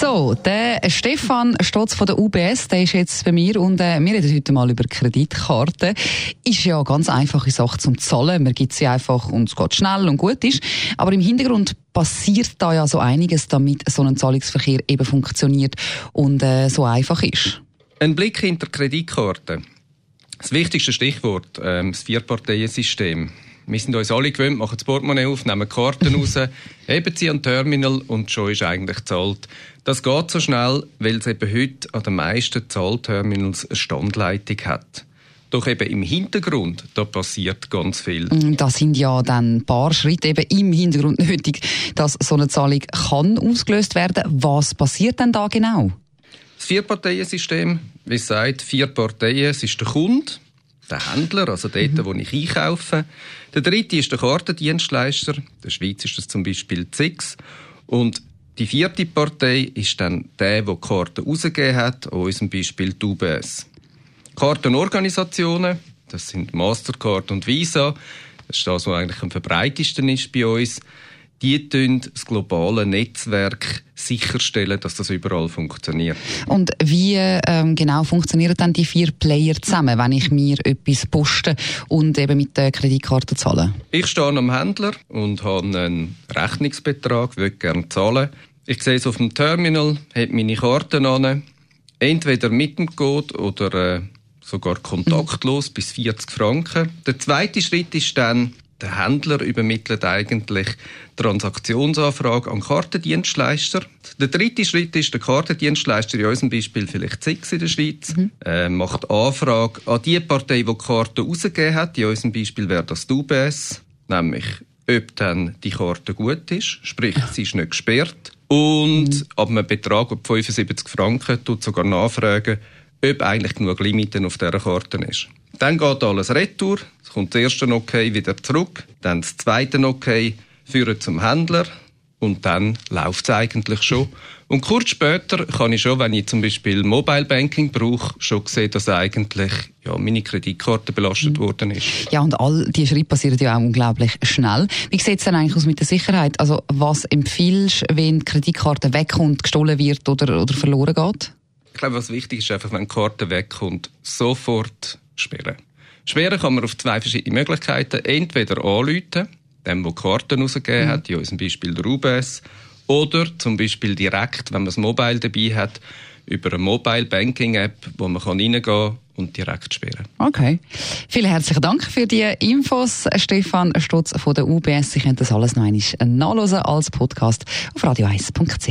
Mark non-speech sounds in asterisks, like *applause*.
So, der Stefan Stotz von der UBS, der ist jetzt bei mir und äh, wir reden heute mal über Kreditkarten. Ist ja eine ganz einfache Sache zum Zahlen. Man gibt sie einfach und es geht schnell und gut ist. Aber im Hintergrund passiert da ja so einiges, damit so ein Zahlungsverkehr eben funktioniert und äh, so einfach ist. Ein Blick hinter Kreditkarte. Das wichtigste Stichwort, ähm, das Vierparteiensystem. Wir sind uns alle gewöhnt, machen das Portemonnaie auf, nehmen Karten raus, *laughs* heben sie an Terminal und schon ist eigentlich gezahlt. Das geht so schnell, weil es eben heute an den meisten Zahlterminals eine Standleitung hat. Doch eben im Hintergrund, da passiert ganz viel. Mm, da sind ja dann ein paar Schritte eben im Hintergrund nötig, dass so eine Zahlung kann ausgelöst werden. Was passiert denn da genau? Das Vierparteiensystem, wie es sagt, vier Parteien, es ist der Kunde, der Händler, also dort, mhm. wo ich einkaufe. Der dritte ist der Kartendienstleister. In der Schweiz ist das zum Beispiel ZIX. Und die vierte Partei ist dann der, der die Karten rausgegeben hat, an unserem Beispiel die UBS. Kartenorganisationen, das sind Mastercard und Visa, das ist das, was eigentlich am verbreitesten ist bei uns, die tun das globale Netzwerk sicherstellen, dass das überall funktioniert. Und wie ähm, genau funktionieren dann die vier Player zusammen, wenn ich mir etwas poste und eben mit der Kreditkarte zahle? Ich stehe am Händler und habe einen Rechnungsbetrag, will gerne zahlen. Ich sehe es auf dem Terminal, habe meine Karten an, entweder mit dem Code oder äh, sogar kontaktlos mhm. bis 40 Franken. Der zweite Schritt ist dann, der Händler übermittelt eigentlich Transaktionsanfrage an Kartendienstleister. Der dritte Schritt ist, der Kartendienstleister, in unserem Beispiel vielleicht Six in der Schweiz, mhm. äh, macht Anfrage an die Partei, die die Karte rausgegeben hat. In unserem Beispiel wäre das die UBS, nämlich ob dann die Karte gut ist, sprich, sie ist nicht gesperrt. Und mhm. ab einem Betrag von 75 Franken tut sogar nachfragen, ob eigentlich genug Limiten auf dieser Karte ist. Dann geht alles retour. Es kommt das erste Okay wieder zurück, dann das zweite Okay führen zum Händler und dann läuft es eigentlich schon. Und kurz später kann ich schon, wenn ich zum Beispiel Mobile Banking brauche, schon sehen, dass eigentlich ja, meine Kreditkarte belastet mhm. worden ist. Ja, und all diese Schritte passieren ja auch unglaublich schnell. Wie sieht es denn eigentlich aus mit der Sicherheit? Also was empfiehlst du, wenn die Kreditkarte wegkommt, gestohlen wird oder, oder verloren geht? Ich glaube, was wichtig ist, einfach, wenn die Karte wegkommt, sofort sperren. Sperren kann man auf zwei verschiedene Möglichkeiten. Entweder anrufen, dem, der Karten rausgegeben mhm. hat, in unserem Beispiel der UBS, oder zum Beispiel direkt, wenn man das Mobile dabei hat, über eine Mobile Banking App, wo man reingehen kann und direkt sperren. Okay. Vielen herzlichen Dank für die Infos, Stefan Stutz von der UBS. Sie können das alles noch einmal nachlesen als Podcast auf radio1.ch.